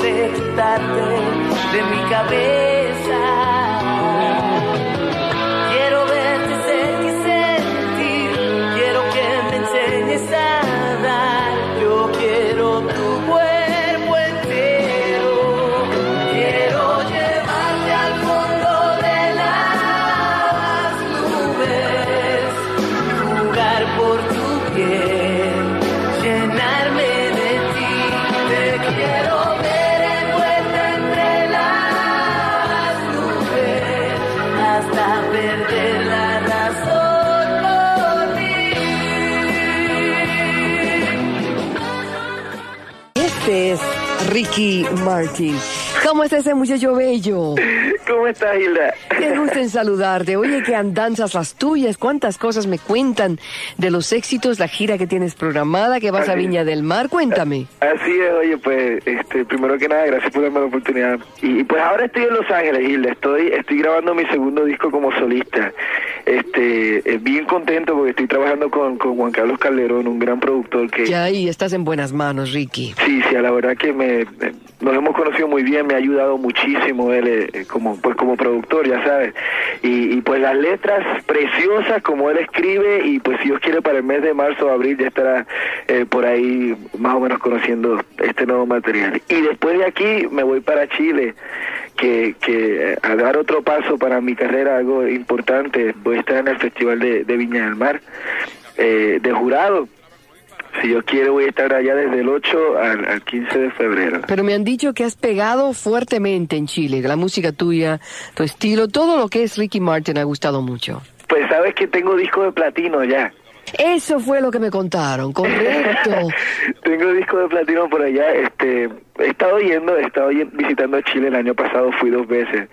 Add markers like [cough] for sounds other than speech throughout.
Quitarte de mi cabeza. Martin. ¿Cómo está ese muchacho bello? ¿Cómo estás, Hilda? Qué gusto en saludarte. Oye, qué andanzas las tuyas, cuántas cosas me cuentan de los éxitos, la gira que tienes programada, que vas a. Viña del Mar. Cuéntame. Así es, oye, pues, este, primero que nada, gracias por darme la oportunidad. Y, y, pues ahora estoy en Los Ángeles, Hilda. Estoy, estoy grabando mi segundo disco como solista. Este, eh, bien contento porque estoy trabajando con, con Juan Carlos Calderón, un gran productor que... Ya ahí estás en buenas manos, Ricky. Sí, sí, la verdad que me, nos hemos conocido muy bien, me ha ayudado muchísimo él eh, eh, como pues como productor, ya sabes. Y, y, pues las letras preciosas como él escribe y pues si Dios quiere para el mes de marzo o abril ya estará eh, por ahí más o menos conociendo este nuevo material. Y después de aquí me voy para Chile, que, que a dar otro paso para mi carrera, algo importante, voy a estar en el Festival de, de Viña del Mar eh, de jurado. Si Dios quiere, voy a estar allá desde el 8 al, al 15 de febrero. Pero me han dicho que has pegado fuertemente en Chile, la música tuya, tu estilo, todo lo que es Ricky Martin ha gustado mucho. Pues sabes que tengo disco de platino ya. Eso fue lo que me contaron, correcto. [laughs] tengo disco de platino por allá. Este, he estado yendo, he estado visitando Chile el año pasado, fui dos veces.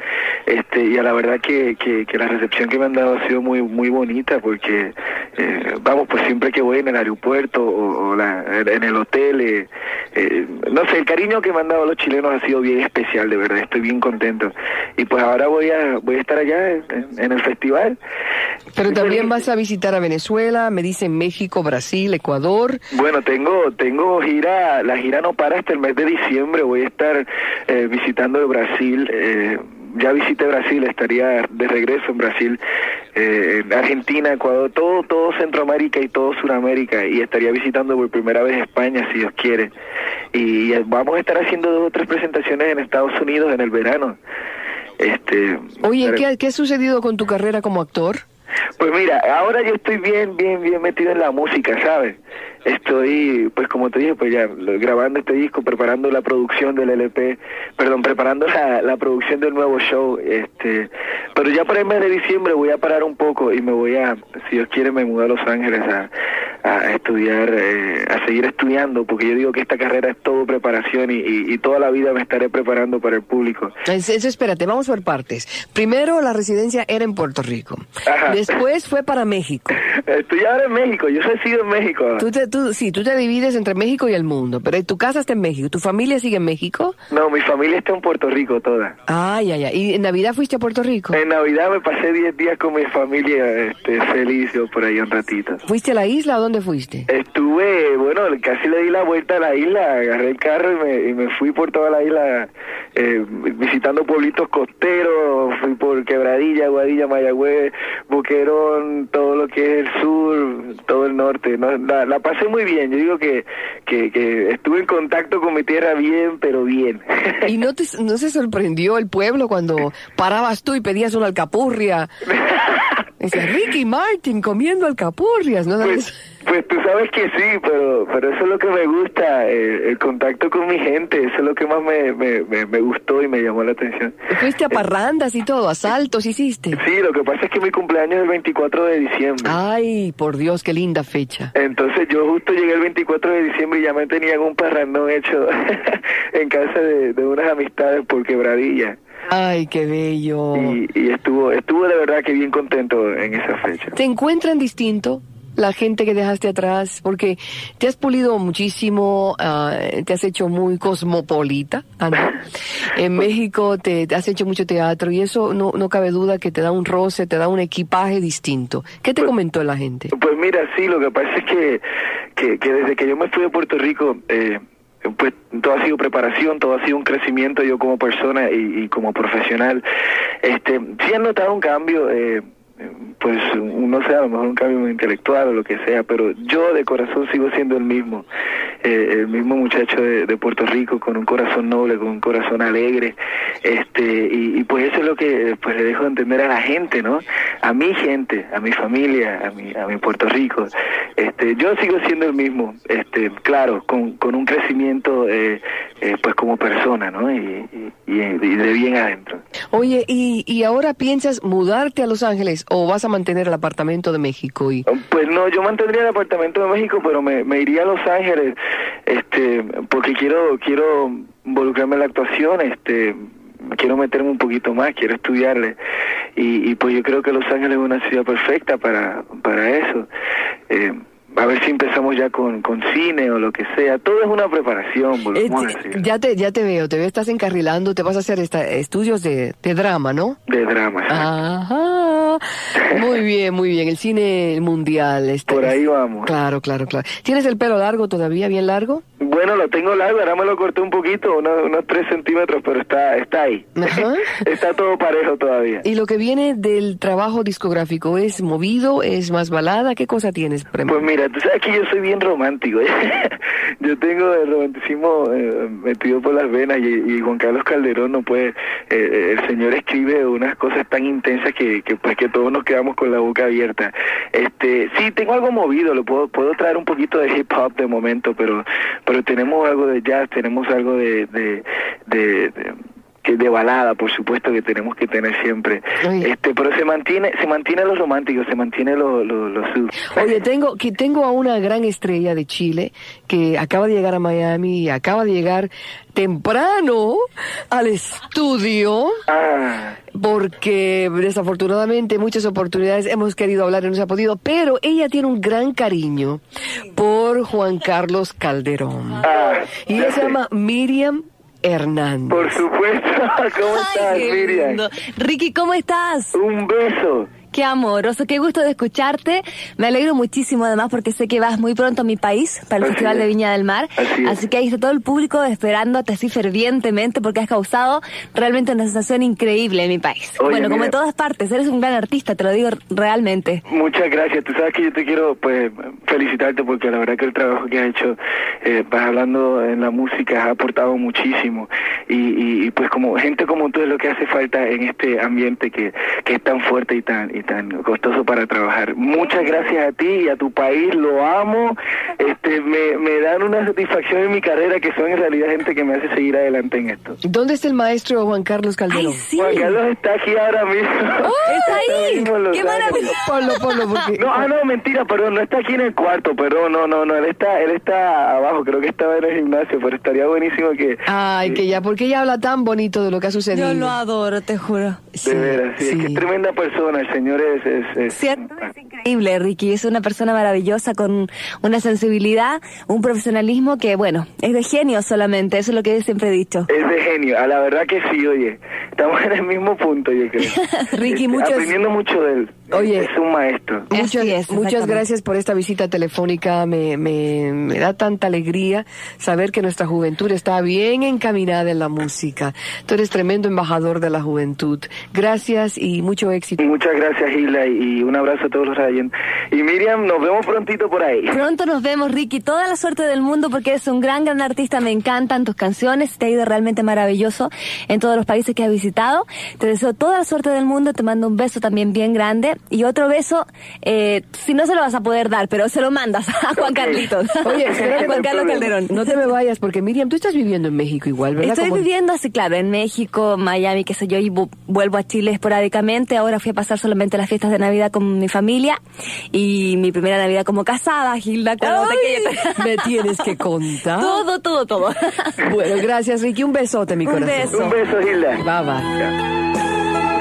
Este, y a la verdad que, que, que la recepción que me han dado ha sido muy muy bonita porque, eh, vamos, pues siempre que voy en el aeropuerto o, la- en el hotel, eh, eh, no sé, el cariño que me han dado los chilenos ha sido bien especial, de verdad, estoy bien contento. Y pues ahora voy a voy a estar allá en el festival. Pero también vas a visitar a Venezuela, me dicen México, Brasil, Ecuador. Bueno, tengo tengo gira, la gira no para hasta el mes de diciembre, voy a estar eh, visitando el Brasil, eh, ya visité Brasil, estaría de regreso en Brasil, eh, en Argentina, Ecuador, todo, todo Centroamérica y todo Sudamérica, y estaría visitando por primera vez España, si Dios quiere. Y vamos a estar haciendo dos o tres presentaciones en Estados Unidos en el verano. Este, Oye, pero- ¿qué, qué ha sucedido con tu carrera como actor? Pues mira, ahora yo estoy bien, bien, bien metido en la música, ¿sabes? Estoy, pues como te dije, pues ya grabando este disco, preparando la producción del LP, perdón, preparando la, la producción del nuevo show, este, pero ya para el mes de diciembre voy a parar un poco y me voy a, si Dios quiere, me mudo a Los Ángeles a, a estudiar, eh, a seguir estudiando, porque yo digo que esta carrera es todo preparación y, y, y toda la vida me estaré preparando para el público. Es- Eso, espérate, vamos por partes. Primero, la residencia era en Puerto Rico. Ajá. Después fue para México. Estoy ahora en México, yo resido en México. ahora. Tú te, tú, sí, tú te divides entre México y el mundo, pero tu casa está en México. ¿Tu familia sigue en México? No, mi familia está en Puerto Rico toda. Ay, ay, ay. ¿Y en Navidad fuiste a Puerto Rico? En Navidad me pasé 10 días con mi familia, este, feliz yo por ahí un ratito. ¿Fuiste a la isla o dónde fuiste? Estuve, bueno, casi le di la vuelta a la isla, agarré el carro y me, y me fui por toda la isla eh, visitando pueblitos costeros, fui por Quebradilla, Guadilla, Mayagüez, Boquerón, todo lo que es el sur, todo el norte. ¿no? La, la pasé muy bien, yo digo que, que, que estuve en contacto con mi tierra bien, pero bien. ¿Y no, te, no se sorprendió el pueblo cuando parabas tú y pedías una alcapurria? [laughs] Decía, Ricky Martin comiendo alcapurrias, ¿no? Pues, pues tú sabes que sí, pero pero eso es lo que me gusta, eh, el contacto con mi gente, eso es lo que más me, me, me, me gustó y me llamó la atención. Fuiste a parrandas y todo, asaltos hiciste. Sí, lo que pasa es que mi cumpleaños es el 24 de diciembre. Ay, por Dios, qué linda fecha. Entonces yo justo llegué el 24 de diciembre y ya me tenían un parrandón hecho [laughs] en casa de, de unas amistades por quebradilla. Ay, qué bello. Y, y estuvo estuvo de verdad que bien contento en esa fecha. ¿Te encuentran distinto la gente que dejaste atrás? Porque te has pulido muchísimo, ah, te has hecho muy cosmopolita. ah. [laughs] En México te, te has hecho mucho teatro y eso no, no cabe duda que te da un roce, te da un equipaje distinto. ¿Qué te comentó la gente? Pues mira, sí, lo que pasa es que, que, que desde que yo me fui de Puerto Rico, eh, pues todo ha sido preparación, todo ha sido un crecimiento yo como persona y, y como profesional. Este, sí han notado un cambio, eh, pues no sé, a lo mejor un cambio intelectual o lo que sea, pero yo de corazón sigo siendo el mismo, eh, el mismo muchacho de, Puerto Rico con un corazón noble, con un corazón alegre, este, y, pues eso es lo que pues le dejo de entender a la gente, ¿no? A mi gente, a mi familia, a mi, a mi Puerto Rico, este, yo sigo siendo el mismo, este, claro, con, con un crecimiento, eh, eh, pues como persona, ¿no? Y- y de bien adentro. Oye, ¿y, ¿y ahora piensas mudarte a Los Ángeles o vas a mantener el apartamento de México? Y... Pues no, yo mantendría el apartamento de México, pero me, me iría a Los Ángeles, este, porque quiero quiero involucrarme en la actuación, este, quiero meterme un poquito más, quiero estudiarle, y, y pues yo creo que Los Ángeles es una ciudad perfecta para para eso. Eh, a ver si empezamos ya con, con cine o lo que sea. Todo es una preparación, Eh, a decir, ya, te, ya te veo, te veo, estás encarrilando, te vas a hacer esta- estudios de, de drama, ¿no? de drama. Ajá. [laughs] Muy bien, muy bien. El cine mundial. Este, Por ahí vamos. Claro, claro, claro. ¿Tienes el pelo largo todavía, bien largo? Bueno, lo tengo largo, ahora me lo corté un poquito, unos, unos 3 centímetros, pero está, está ahí. Ajá. [laughs] está todo parejo todavía. ¿Y lo que viene del trabajo discográfico es movido, es más balada? ¿Qué cosa tienes? ejemplo? Pues mira, tú sabes que yo soy bien romántico. [laughs] yo tengo el romanticismo eh, metido por las venas y, y Juan Carlos Calderón no puede. eh, el señor escribe unas cosas tan intensas que, que pues que todos nos quedamos con la boca abierta. Este, sí, tengo algo movido, lo puedo puedo traer un poquito de hip hop de momento, pero pero tenemos algo de jazz, tenemos algo de de, de, de- que de balada, por supuesto que tenemos que tener siempre. Oye. Este, pero se mantiene se mantiene lo romántico, se mantiene lo lo, lo sub. Oye, tengo, que tengo a una gran estrella de Chile que acaba de llegar a Miami y acaba de llegar temprano al estudio Ah, porque desafortunadamente muchas oportunidades hemos querido hablar y no se ha podido, pero ella tiene un gran cariño por Juan Carlos Calderón. ah, Y ella se llama Miriam Hernández. Por supuesto. [laughs] ¿Cómo estás, qué Miriam? lindo. Ricky, ¿cómo estás? Un beso. Qué amoroso, qué gusto de escucharte. Me alegro muchísimo además porque sé que vas muy pronto a mi país para el Así Festival es. de Viña del Mar. Así es. que ahí está todo el público esperándote así fervientemente porque has causado realmente una sensación increíble en mi país. Oye, bueno, como en todas partes, eres un gran artista, te lo digo realmente. Muchas gracias. Tú sabes que yo te quiero pues felicitarte porque la verdad que el trabajo que has hecho, eh, vas hablando en la música, ha aportado muchísimo. Y, y, y, pues como gente como tú es lo que hace falta en este ambiente que, que es tan fuerte y tan y tan costoso para trabajar. Muchas gracias a ti y a tu país. Lo amo. Este me, me dan una satisfacción en mi carrera que son en realidad gente que me hace seguir adelante en esto. ¿Dónde está el maestro Juan Carlos Calderón? ¡Ay, sí! Juan Carlos está aquí ahora mismo. [laughs] ¡Está ahí! ¡Qué maravilla! Ponlo, ponlo, porque... No, ah, no, mentira, perdón, no está aquí en el cuarto, perdón, no, no, no, él está, él está abajo, creo que estaba en el gimnasio, pero estaría buenísimo que... Ay, que ya, porque ella habla tan bonito de lo que ha sucedido. Yo lo adoro, te juro. Sí, de veras, sí, es que sí. es tremenda persona, el señor es... es, es- Cierto, es increíble, Ricky. Es una persona maravillosa con una sensibilidad, un profesionalismo que, bueno, es de genio solamente. Eso es lo que yo siempre he dicho. es de genio, a la verdad que sí, oye, estamos en el mismo punto, yo creo. [laughs] Ricky, Este, muchos- Aprendiendo mucho de él. Oye. es un maestro. Muchas, es, muchas gracias por esta visita telefónica. Me, me, me da tanta alegría saber que nuestra juventud está bien encaminada en la música. Tú eres tremendo embajador de la juventud. Gracias y mucho éxito. Muchas gracias, Hilda, y un abrazo a todos los radiantes. Y Miriam, nos vemos prontito por ahí. Pronto nos vemos, Ricky. Toda la suerte del mundo porque eres un gran, gran artista. Me encantan tus canciones. Te ha ido realmente maravilloso en todos los países que has visitado. Te deseo toda la suerte del mundo. Te mando un beso también bien grande. Y otro beso, eh, si no se lo vas a poder dar, pero se lo mandas a Juan Ok. Carlitos. [laughs] Oye, [laughs] a Juan Carlos Calderón. No te me vayas porque Miriam, tú estás viviendo en México igual, ¿verdad? Estoy Como- viviendo así, claro, en México, Miami, qué sé yo, y vu- vuelvo a Chile esporádicamente. Ahora fui a pasar solamente las fiestas de Navidad con mi familia y mi primera Navidad como casada, Gilda, yo te- me tienes que contar. Todo, todo, todo. Bueno, gracias Ricky, un besote mi Un corazón. beso. Un beso, Hilda. Bye bye.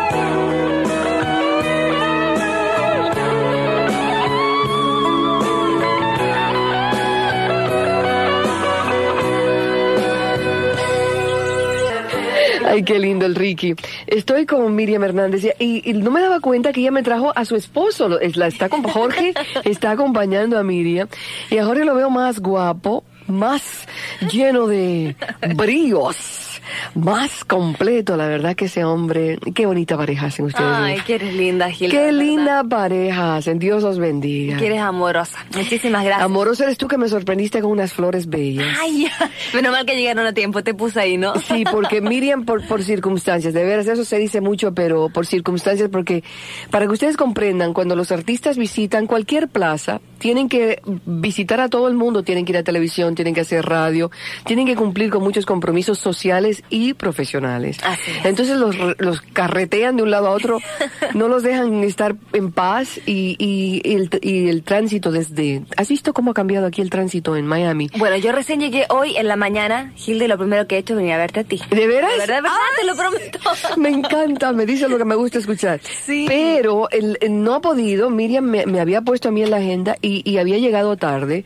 Ay, qué lindo el Ricky. Estoy con Miriam Hernández y, y no me daba cuenta que ella me trajo a su esposo. La está con Jorge, [laughs] está acompañando a Miriam y a Jorge lo veo más guapo, más lleno de bríos, más completo. La verdad que ese hombre, qué bonita pareja hacen ustedes. Ay, que eres linda, Gilda. qué linda pareja hacen. Dios los bendiga. Que eres amorosa. Muchísimas gracias. Amoroso eres tú que me sorprendiste con unas flores bellas. Ay, menos mal que llegaron a tiempo, te puse ahí, ¿no? Sí, porque Miriam, por, por circunstancias, de veras, eso se dice mucho, pero por circunstancias, porque para que ustedes comprendan, cuando los artistas visitan cualquier plaza, tienen que visitar a todo el mundo, tienen que ir a televisión, tienen que hacer radio, tienen que cumplir con muchos compromisos sociales y profesionales. Así es. Entonces los, los carretean de un lado a otro, [laughs] no los dejan estar en paz y, y, y el, y el tránsito desde... ¿Has visto cómo ha cambiado aquí el tránsito en Miami? Bueno, yo recién llegué hoy en la mañana, Gilda, y lo primero que he hecho es venir a verte a ti. ¿De veras? De verdad, de verdad, te lo prometo. [laughs] Me encanta, me dice lo que me gusta escuchar. Sí. Pero el, el no ha podido, Miriam me, me había puesto a mí en la agenda y, y había llegado tarde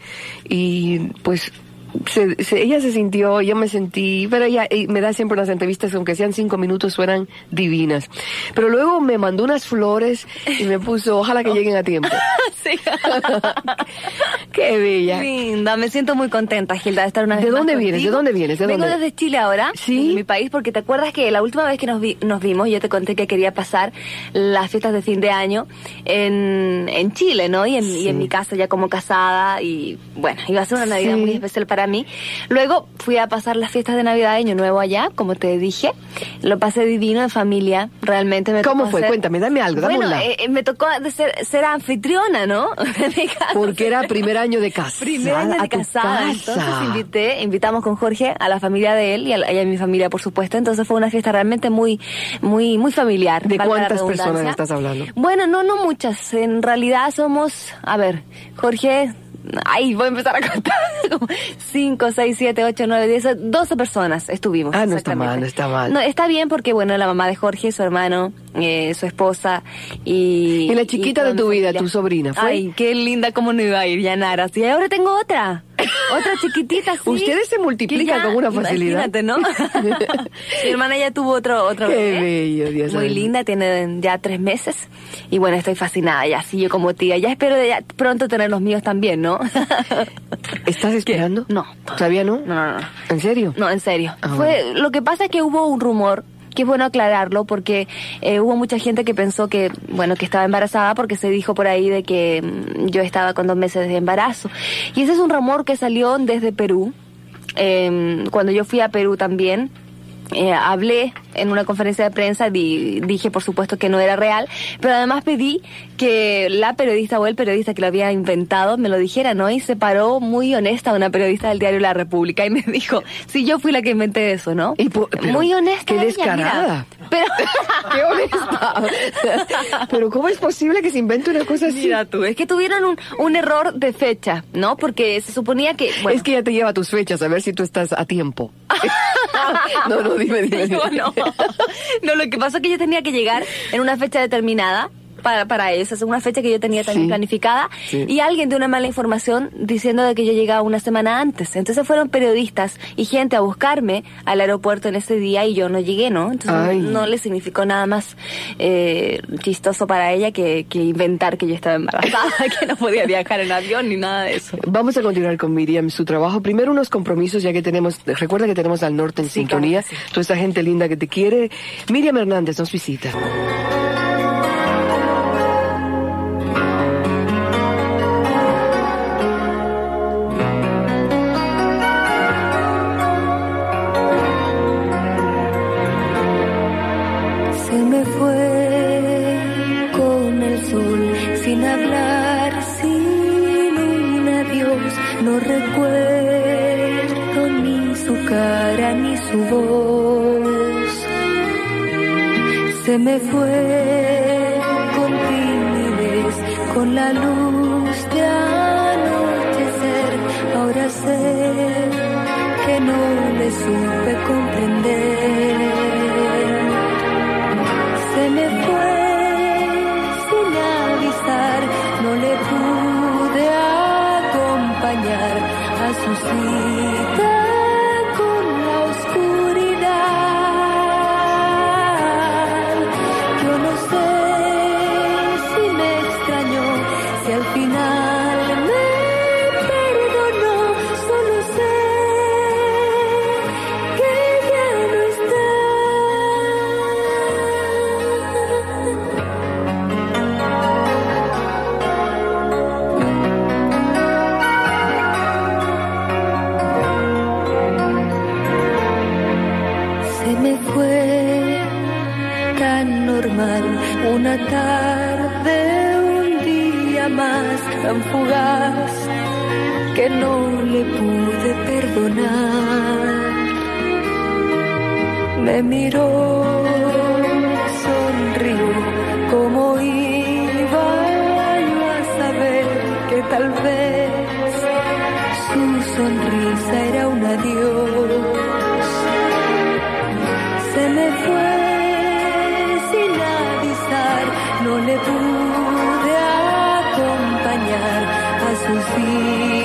y pues se- se- ella se sintió, yo me sentí, pero ella eh, me da siempre unas entrevistas, aunque sean cinco minutos, suenan divinas. Pero luego me mandó unas flores y me puso, ojalá que lleguen a tiempo. [laughs] sí. [laughs] Qué bella. Linda, me siento muy contenta, Gilda, de estar una ¿De vez más dónde vienes? ¿De dónde vienes? ¿De Vengo dónde? desde Chile ahora, ¿Sí? de mi país, porque te acuerdas que la última vez que nos, vi- nos vimos, yo te conté que quería pasar las fiestas de fin de año en, en Chile, ¿no? Y en, y en mi casa ya como casada, y bueno, iba a ser una Navidad Sí. muy especial para mí. Luego fui a pasar las fiestas de Navidad Año Nuevo allá, como te dije. Lo pasé divino en familia, realmente me ¿Cómo tocó fue? ser- Cuéntame, dame algo, dame Bueno, un lado. eh, eh, me tocó ser, ser anfitriona, ¿no? [laughs] Porque era primer año de casa. Primer año de casada, casa. entonces invité, invitamos con Jorge a la familia de él y a, la- y a mi familia, por supuesto. Entonces fue una fiesta realmente muy, muy, muy familiar. ¿De cuántas personas estás hablando? Bueno, no, no muchas. En realidad somos, a ver, Jorge, ay, voy a empezar a contar. Como Cinco, seis, siete, ocho, nueve, diez, doce personas estuvimos. Ah, no está mal, no está mal. No, está bien porque, bueno, la mamá de Jorge, su hermano, eh, su esposa y... Y la chiquita de toda tu vida, tu sobrina, ¿fue? Ay, qué linda, cómo no iba a ir, Yanara. Sí, ahora tengo otra. Otra chiquitita, sí. Ustedes se multiplican con una facilidad. Imagínate, ¿no? [laughs] Mi hermana ya tuvo otro, otro Qué bebé. bello, Dios Muy linda, tiene ya tres meses. Y bueno, estoy fascinada ya, sí, yo como tía. Ya espero de ya pronto tener los míos también, ¿no? [laughs] ¿Estás esperando? No. ¿Todavía no? No, no, no. ¿En serio? No, en serio. Ah, Fue, lo que pasa es que hubo un rumor que es bueno aclararlo porque eh, hubo mucha gente que pensó que, bueno, que estaba embarazada porque se dijo por ahí de que mm, yo estaba con dos meses de embarazo. Y ese es un rumor que salió desde Perú. Eh, cuando yo fui a Perú también, eh, hablé en una conferencia de prensa, di- dije por supuesto que no era real, pero además pedí que la periodista o el periodista que lo había inventado me lo dijera, ¿no? Y se paró muy honesta una periodista del diario La República y me dijo, sí, yo fui la que inventé eso, ¿no? Y po- pero muy honesta. qué descarada. Pero, [laughs] ¡Qué honesta! Pero ¿cómo es posible que se invente una cosa así? mira tú, es que tuvieron un, un error de fecha, ¿no? Porque se suponía que, bueno, Es que ya te lleva tus fechas, a ver si tú estás a tiempo. [laughs] [laughs] no, no, dime, dime. dime. No, no. [laughs] No, lo que pasó es que yo tenía que llegar en una fecha determinada para, para eso, es una fecha que yo tenía también Sí. planificada, Sí. y alguien dio una mala información diciendo de que yo llegaba una semana antes. Entonces fueron periodistas y gente a buscarme al aeropuerto en ese día y yo no llegué, ¿no? Entonces Ay. no le significó nada más eh, chistoso para ella que, que inventar que yo estaba embarazada, [laughs] que no podía viajar en avión ni nada de eso. Vamos a continuar con Miriam, su trabajo. Primero unos compromisos, ya que tenemos, recuerda que tenemos al norte en Sí, sintonía, claro sí. toda esta gente linda que te quiere. Miriam Hernández nos visita. Ni su voz. Se me fue con timidez, con la luz de anochecer. Ahora sé que no le supe comprender. Se me fue sin avisar, no le pude acompañar a su cita tarde, un día más tan fugaz que no le pude perdonar. Me miró, sonrió, como iba a saber que tal vez su sonrisa era un adiós. A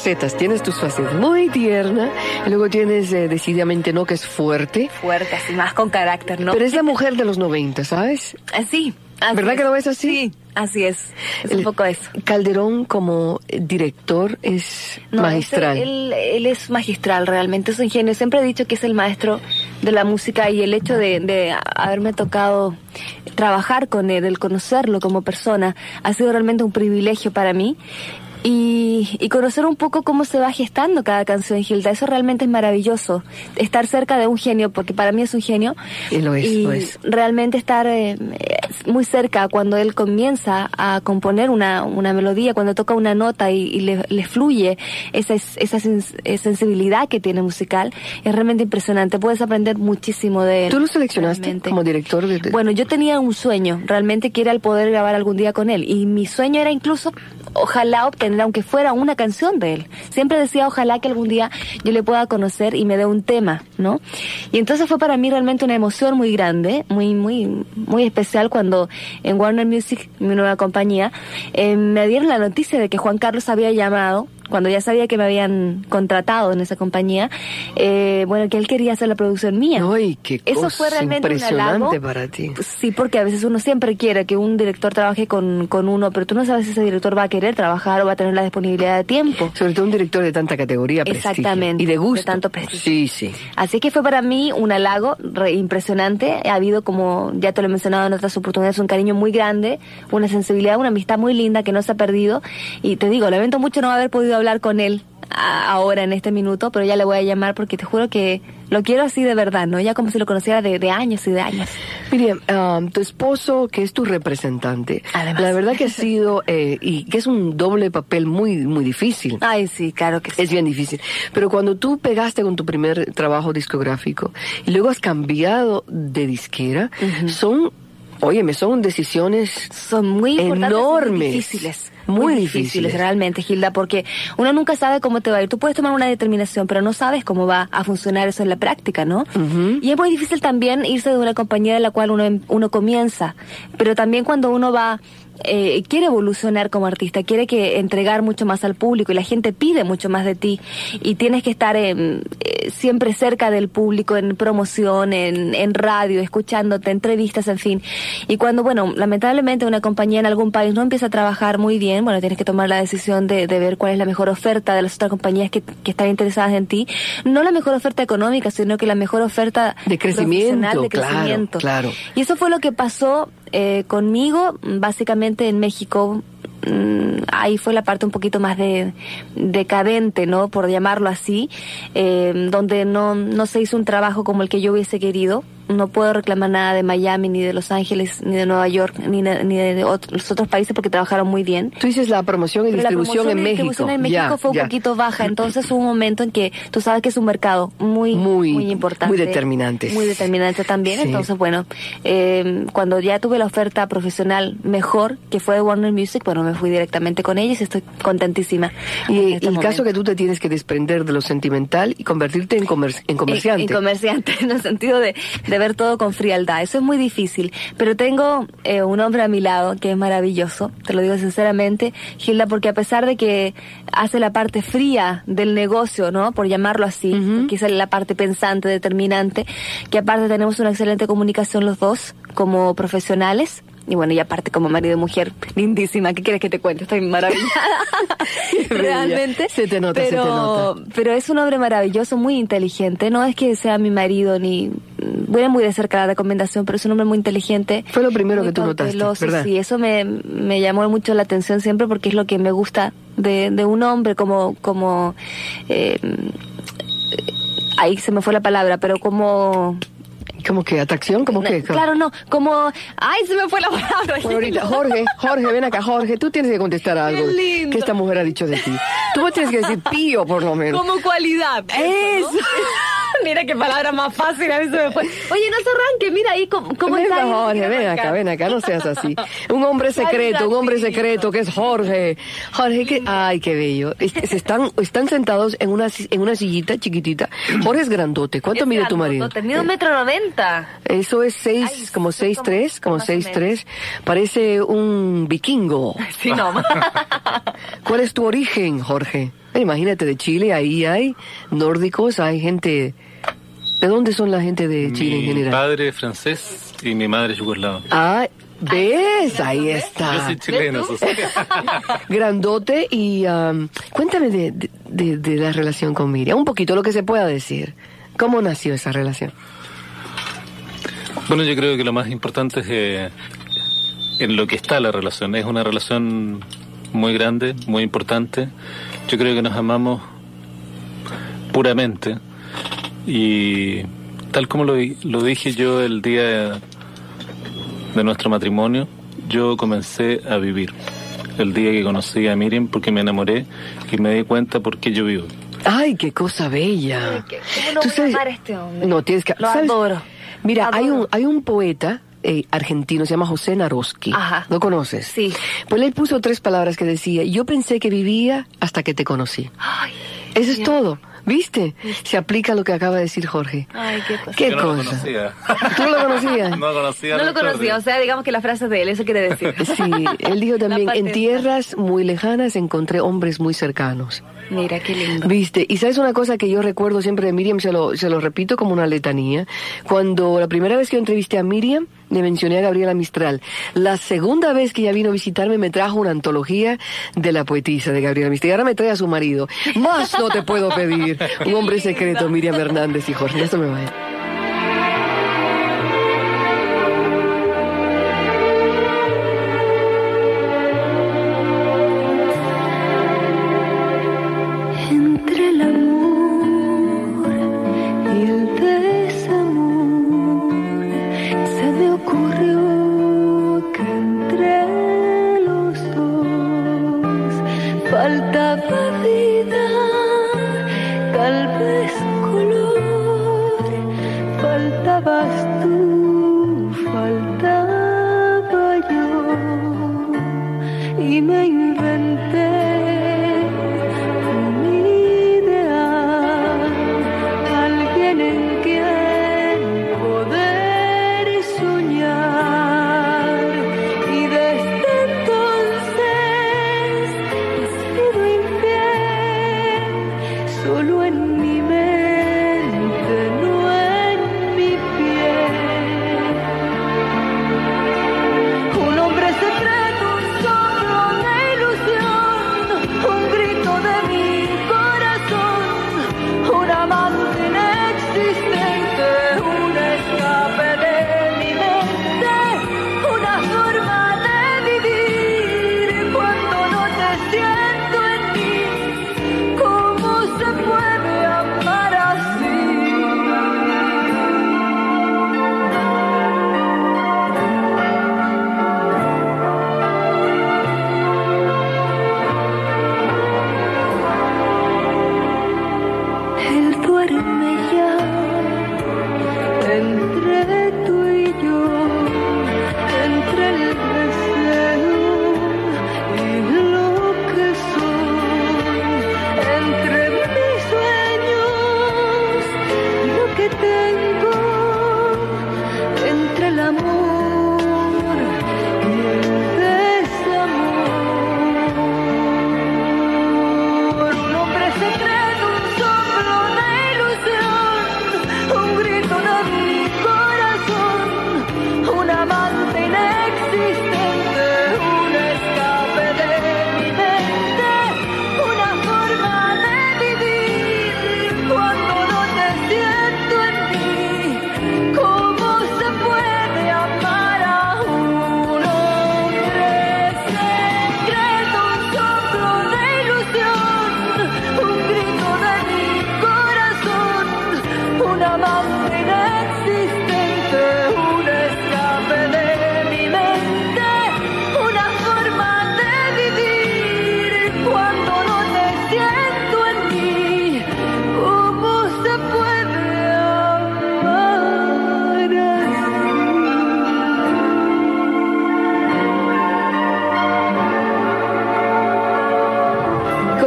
facetas, tienes tus facetas. Muy tierna. Y luego tienes eh, decididamente no, que es fuerte. Fuerte, así más con carácter, ¿no? Pero es la mujer de los 90, ¿sabes? Así. así ¿Verdad es. que lo ves así? Sí, así es. Es El- un poco eso. Calderón como eh, director es No, magistral. este, él, él es magistral, realmente es un genio. Siempre he dicho que es el maestro de la música y el hecho de, de haberme tocado trabajar con él, el conocerlo como persona, ha sido realmente un privilegio para mí. Y, y conocer un poco cómo se va gestando cada canción, Gilda. Eso realmente es maravilloso. Estar cerca de un genio, porque para mí es un genio. Y lo es, y lo es. realmente estar eh, muy cerca cuando él comienza a componer una, una melodía, cuando toca una nota y, y le, le fluye esa, es- esa sens- sensibilidad que tiene musical, es realmente impresionante. Puedes aprender muchísimo de él. ¿Tú lo seleccionaste realmente. como director de- Bueno, yo tenía un sueño, realmente que era el poder grabar algún día con él. Y mi sueño era incluso ojalá obtener, aunque fuera una canción de él. Siempre decía, ojalá que algún día yo le pueda conocer y me dé un tema, ¿no? Y entonces fue para mí realmente una emoción muy grande, muy, muy, muy especial cuando en Warner Music, mi nueva compañía, eh, me dieron la noticia de que Juan Carlos había llamado cuando ya sabía que me habían contratado en esa compañía, eh, bueno, que él quería hacer la producción mía. Ay, qué Eso cosa fue realmente un impresionante halago. para ti. Sí, porque a veces uno siempre quiere que un director trabaje con, con uno, pero tú no sabes si ese director va a querer trabajar o va a tener la disponibilidad de tiempo. Sobre todo un director de tanta categoría. Exactamente, Y de gusto. de tanto prestigio. Sí, sí. Así que fue para mí un halago re- impresionante. Ha habido, como ya te lo he mencionado en otras oportunidades, un cariño muy grande, una sensibilidad, una amistad muy linda que no se ha perdido. Y te digo, lamento mucho no haber podido hablar con él a- ahora en este minuto, pero ya le voy a llamar porque te juro que lo quiero así de verdad, ¿no? Ya como si lo conociera de, de años y de años. Miriam, ah, tu esposo, que es tu representante, Además. la verdad que ha sido, eh, y que es un doble papel muy, muy difícil. Ay, sí, claro que sí. Es bien difícil. Pero cuando tú pegaste con tu primer trabajo discográfico y luego has cambiado de disquera, son, óyeme, son decisiones son muy enormes. muy difíciles. Muy difíciles. realmente, Gilda, porque uno nunca sabe cómo te va a ir. Tú puedes tomar una determinación, pero no sabes cómo va a funcionar eso en la práctica, ¿no? Y es muy difícil también irse de una compañía de la cual uno, em- uno comienza, pero también cuando uno va eh, quiere evolucionar como artista, quiere que entregar mucho más al público y la gente pide mucho más de ti y tienes que estar em, eh, siempre cerca del público en promoción, en, en radio, escuchándote, entrevistas, en fin. Y cuando, bueno, lamentablemente una compañía en algún país no empieza a trabajar muy bien, bueno, tienes que tomar la decisión de, de ver cuál es la mejor oferta de las otras compañías que, que están interesadas en ti. No la mejor oferta económica, sino que la mejor oferta De crecimiento, de claro, crecimiento. claro. Y eso fue lo que pasó eh, conmigo, básicamente en México. mm, Ahí fue la parte un poquito más de decadente, ¿no? Por llamarlo así, eh, donde no, no se hizo un trabajo como el que yo hubiese querido. No puedo reclamar nada de Miami, ni de Los Ángeles, ni de Nueva York, ni, de- ni de los otros países porque trabajaron muy bien. Tú dices la promoción y Pero la distribución promoción en México. distribución en México Ya, fue un poquito baja, [clears throat] entonces hubo un momento en que tú sabes que es un mercado muy, Muy- muy, importante. muy determinante. Muy determinante también, Sí. entonces bueno, eh, cuando ya tuve la oferta profesional mejor, que fue de Warner Music, bueno, me fui directamente con ellos y estoy contentísima. Y en el este caso que tú te tienes que desprender de lo sentimental y convertirte en, comer- en comerciante. En, en comerciante, en el sentido de, de ver todo con frialdad. Eso es muy difícil. Pero tengo eh, un hombre a mi lado que es maravilloso, te lo digo sinceramente, Gilda, porque a pesar de que hace la parte fría del negocio, ¿no? Por llamarlo así, que es la parte pensante, determinante, que aparte tenemos una excelente comunicación los dos como profesionales. Y bueno, y aparte como marido y mujer, lindísima, ¿qué quieres que te cuente? Estoy maravillada. [laughs] Realmente. Se te nota, se te pero, nota. pero es un hombre maravilloso, muy inteligente. No es que sea mi marido ni voy muy de cerca la recomendación, pero es un hombre muy inteligente. Fue lo primero que tú notaste, ¿verdad? Sí, eso me, me llamó mucho la atención siempre porque es lo que me gusta de, de un hombre como como eh, ahí se me fue la palabra, pero como ¿Cómo que atracción? ¿Cómo que? claro no, como ay se me fue la palabra. Bueno, ahorita, Jorge, Jorge, ven acá, Jorge, tú tienes que contestar algo lindo. que esta mujer ha dicho de ti. Tú me tienes que decir pío, por lo menos. Como cualidad. Eso. [laughs] Mira qué palabra más fácil, a mí se me fue. Oye, no se arranque, mira ahí cómo, cómo Ven, está. quiere ven acá, ven acá, no seas así. Un hombre [laughs] secreto, un hombre secreto que es Jorge. Jorge, que, ay, qué bello. Se están, están sentados en una, en una sillita chiquitita. Jorge es grandote. ¿Cuánto Es mide tu marido? Mide un metro noventa. Eso es seis, Ay, como seis como- tres, como seis tres. Parece un vikingo. [laughs] Sí, no. ¿Cuál es tu origen, Jorge? Eh, Imagínate, de Chile, ahí hay nórdicos, hay gente... ¿De dónde son la gente de Chile en Mi general? padre es francés y mi madre es yugoslava. Ah, ¿ves? Ahí Yo está. soy chileno. [laughs] Grandote y am, cuéntame de, de- de- de la relación con Miriam, un poquito lo que se pueda decir. ¿Cómo nació esa relación? Bueno, yo creo que lo más importante es eh, en lo que está la relación. Es una relación muy grande, muy importante. Yo creo que nos amamos puramente y tal como lo, di- lo dije yo el día de, de nuestro matrimonio, yo comencé a vivir. El día que conocí a Miriam porque me enamoré y me di cuenta por qué yo vivo. Ay, qué cosa bella. ¿Cómo no Tú sabes- amar a este hombre? No, tienes que... Lo ¿sabes? adoro. Mira, hay un, hay un poeta eh, argentino, se llama José Naroski. Ajá. ¿Lo conoces? Sí. Pues él puso tres palabras que decía, yo pensé que vivía hasta que te conocí. Ay, Eso es todo. ¿Viste? Se aplica lo que acaba de decir Jorge. Ay, qué cosa. ¿Qué Yo no lo conocía. ¿Tú no lo conocías? No conocía. No lo conocía, o sea, digamos que la frase de él, eso quiere decir. [laughs] Sí, él dijo también, en tierras muy lejanas encontré hombres muy cercanos. Mira, qué lindo. Viste, y sabes una cosa que yo recuerdo siempre de Miriam, se lo, se lo repito como una letanía. Cuando la primera vez que yo entrevisté a Miriam, le mencioné a Gabriela Mistral. La segunda vez que ella vino a visitarme, me trajo una antología de la poetisa de Gabriela Mistral. Y ahora me trae a su marido. Más no te puedo pedir. Un hombre secreto, Miriam Hernández y Jorge. Esto me vaya. Entre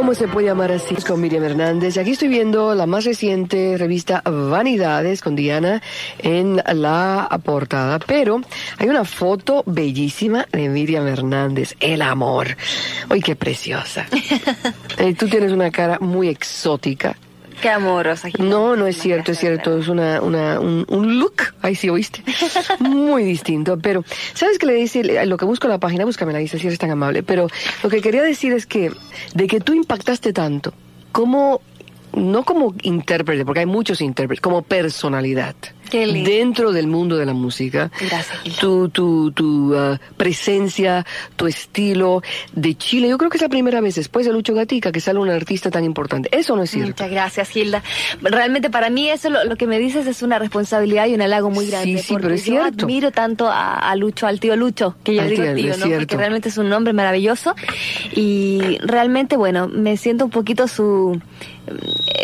¿Cómo se puede llamar así con Miriam Hernández? Aquí estoy viendo la más reciente revista Vanidades con Diana en la portada, pero hay una foto bellísima de Miriam Hernández, el amor. ¡Ay, qué preciosa! [laughs] Eh, tú tienes una cara muy exótica. Qué amorosa. Gina. No, no es cierto, es cierto, es una, una, un, un look, ahí sí oíste, muy distinto. Pero, ¿sabes qué le dice? Lo que busco en la página, búscame la dice si eres tan amable. Pero lo que quería decir es que, de que tú impactaste tanto, como, no como intérprete, porque hay muchos intérpretes, como personalidad. Dentro del mundo de la música. Gracias, Gilda. Tu, tu, tu ah, presencia, tu estilo de Chile. Yo creo que es la primera vez después de Lucho Gatica que sale un artista tan importante. Eso no es cierto. Muchas gracias, Hilda. Realmente para mí eso lo, lo que me dices es una responsabilidad y un halago muy Sí, grande. sí, pero porque es yo cierto. admiro tanto a, a Lucho, al tío Lucho, que yo Al digo tío, tío, ¿no? cierto. Porque realmente es un nombre maravilloso y realmente, bueno, me siento un poquito su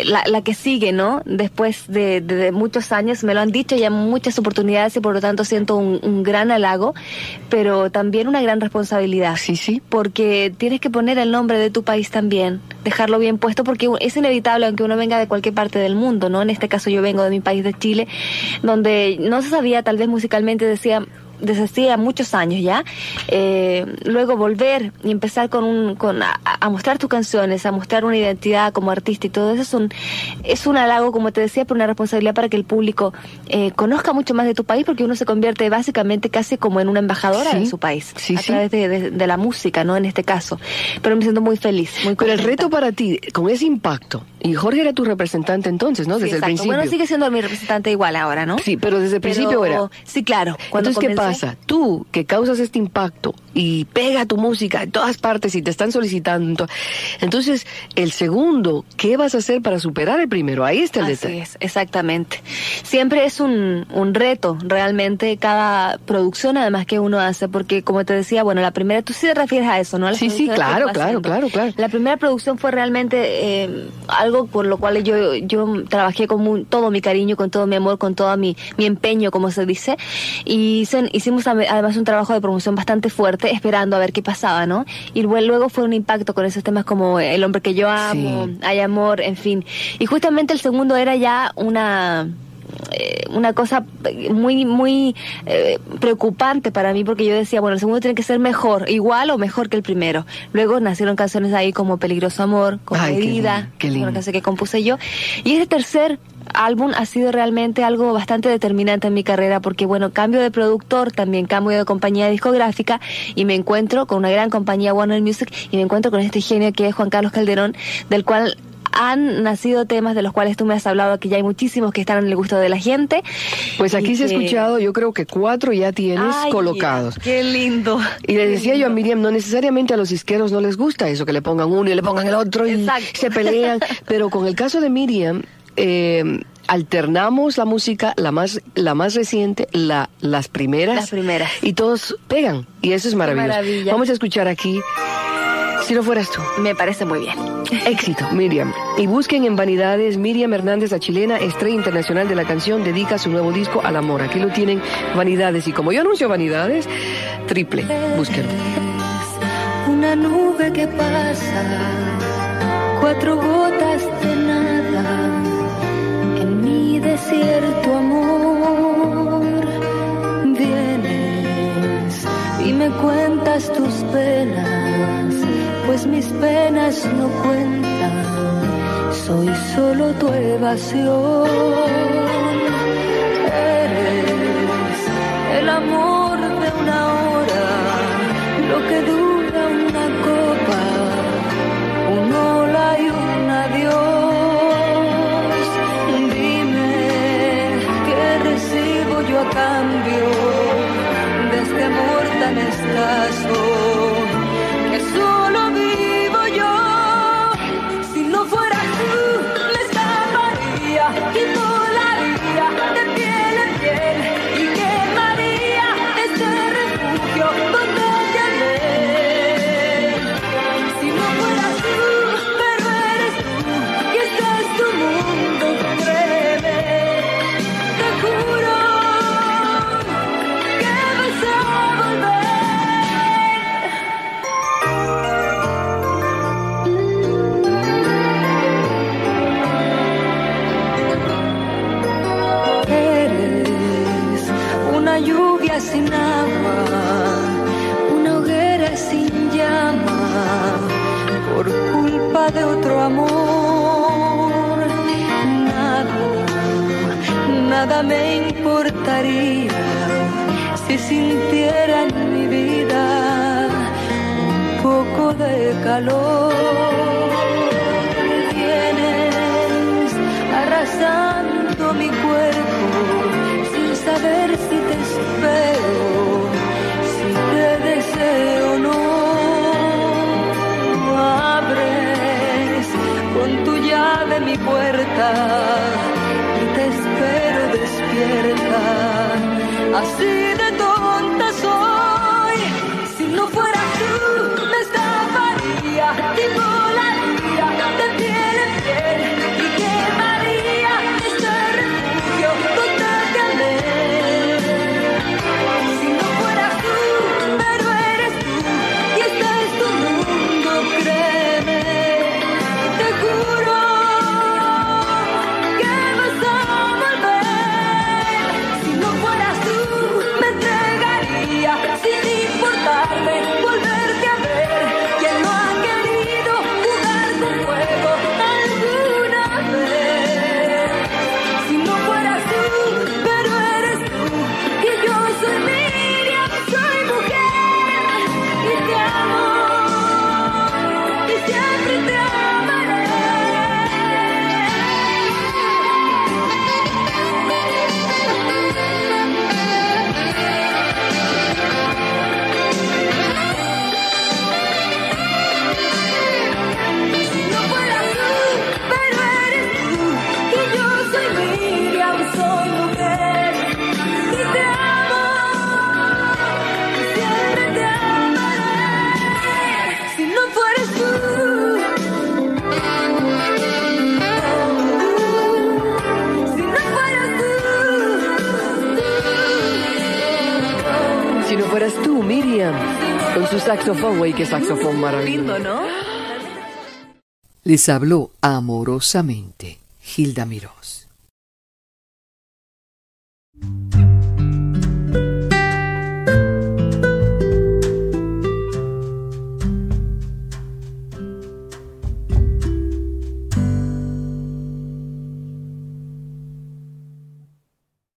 la, la que sigue, ¿no? Después de, de- de muchos años, me lo han dicho ya muchas oportunidades y por lo tanto siento un, un gran halago, pero también una gran responsabilidad. Sí, sí. Porque tienes que poner el nombre de tu país también, dejarlo bien puesto, porque es inevitable, aunque uno venga de cualquier parte del mundo, ¿no? En este caso yo vengo de mi país, de Chile, donde no se sabía, tal vez musicalmente decía desde hacía muchos años ya, eh, luego volver y empezar con un, con, a, a mostrar tus canciones, a mostrar una identidad como artista y todo eso es un, es un halago, como te decía, pero una responsabilidad para que el público eh, conozca mucho más de tu país, porque uno se convierte básicamente casi como en una embajadora Sí, de su país, sí, a sí. través de, de- de la música, ¿no? En este caso. Pero me siento muy feliz, muy Pero el reto para ti, con ese impacto, y Jorge era tu representante entonces, ¿no? Sí, Desde el principio. Bueno, sigue siendo mi representante igual ahora, ¿no? Sí, pero desde el Pero- principio era. Sí, claro. Cuando Entonces, ¿qué comencé- pasa? Tú, que causas este impacto y pega tu música en todas partes y te están solicitando. en to- Entonces, el segundo, ¿qué vas a hacer para superar el primero? Ahí está el Así detalle. es, exactamente. Siempre es un, un reto, realmente, cada producción además que uno hace, porque como te decía, bueno, la primera, tú sí te refieres a eso, ¿no? Sí, sí, claro, claro, haciendo. claro, claro. La primera producción fue realmente eh, algo por lo cual yo, yo trabajé con todo mi cariño, con todo mi amor, con todo mi, mi empeño, como se dice, y hice- hicimos además un trabajo de promoción bastante fuerte, esperando a ver qué pasaba, ¿no? Y lue- luego fue un impacto con esos temas como El hombre que yo amo, Sí. Hay amor, en fin. Y justamente el segundo era ya una eh, una cosa muy muy eh, preocupante para mí porque yo decía bueno el segundo tiene que ser mejor igual o mejor que el primero. Luego nacieron canciones ahí como peligroso amor como qué una canción que compuse yo. Y ese tercer álbum ha sido realmente algo bastante determinante en mi carrera porque bueno cambio de productor también cambio de compañía discográfica y me encuentro con una gran compañía Warner Music y me encuentro con este genio que es Juan Carlos Calderón del cual han nacido temas de los cuales tú me has hablado que ya hay muchísimos que están en el gusto de la gente Pues aquí se ha escuchado, yo creo que cuatro ya tienes Ay, colocados. qué lindo Y le decía yo a Miriam, no necesariamente a los isqueros no les gusta eso, que le pongan uno y le pongan el otro y Exacto. se pelean. [laughs] Pero con el caso de Miriam, eh, alternamos la música, la más, la más reciente, la, las primeras. Las primeras. Y todos pegan. Y eso es maravilloso. Vamos a escuchar aquí, si no fueras tú. me parece muy bien Éxito, Miriam. Y busquen en Vanidades, Miriam Hernández, la chilena, estrella internacional de la canción, dedica su nuevo disco al amor. Aquí lo tienen, Vanidades. Y como yo anuncio Vanidades, triple, búsquenlo. Una nube que pasa, cuatro gotas de nada en mi desierto amor. Vienes y me cuentas tus penas, pues mis penas no cuentan, soy solo tu evasión. Eres el amor de una hora, lo que dura una copa, un hola y un adiós. Dime qué recibo yo a cambio de este amor tan escaso, saxofón, güey, qué saxofón maravilloso. Lindo, ¿no? Les habló amorosamente Hilda Mirós.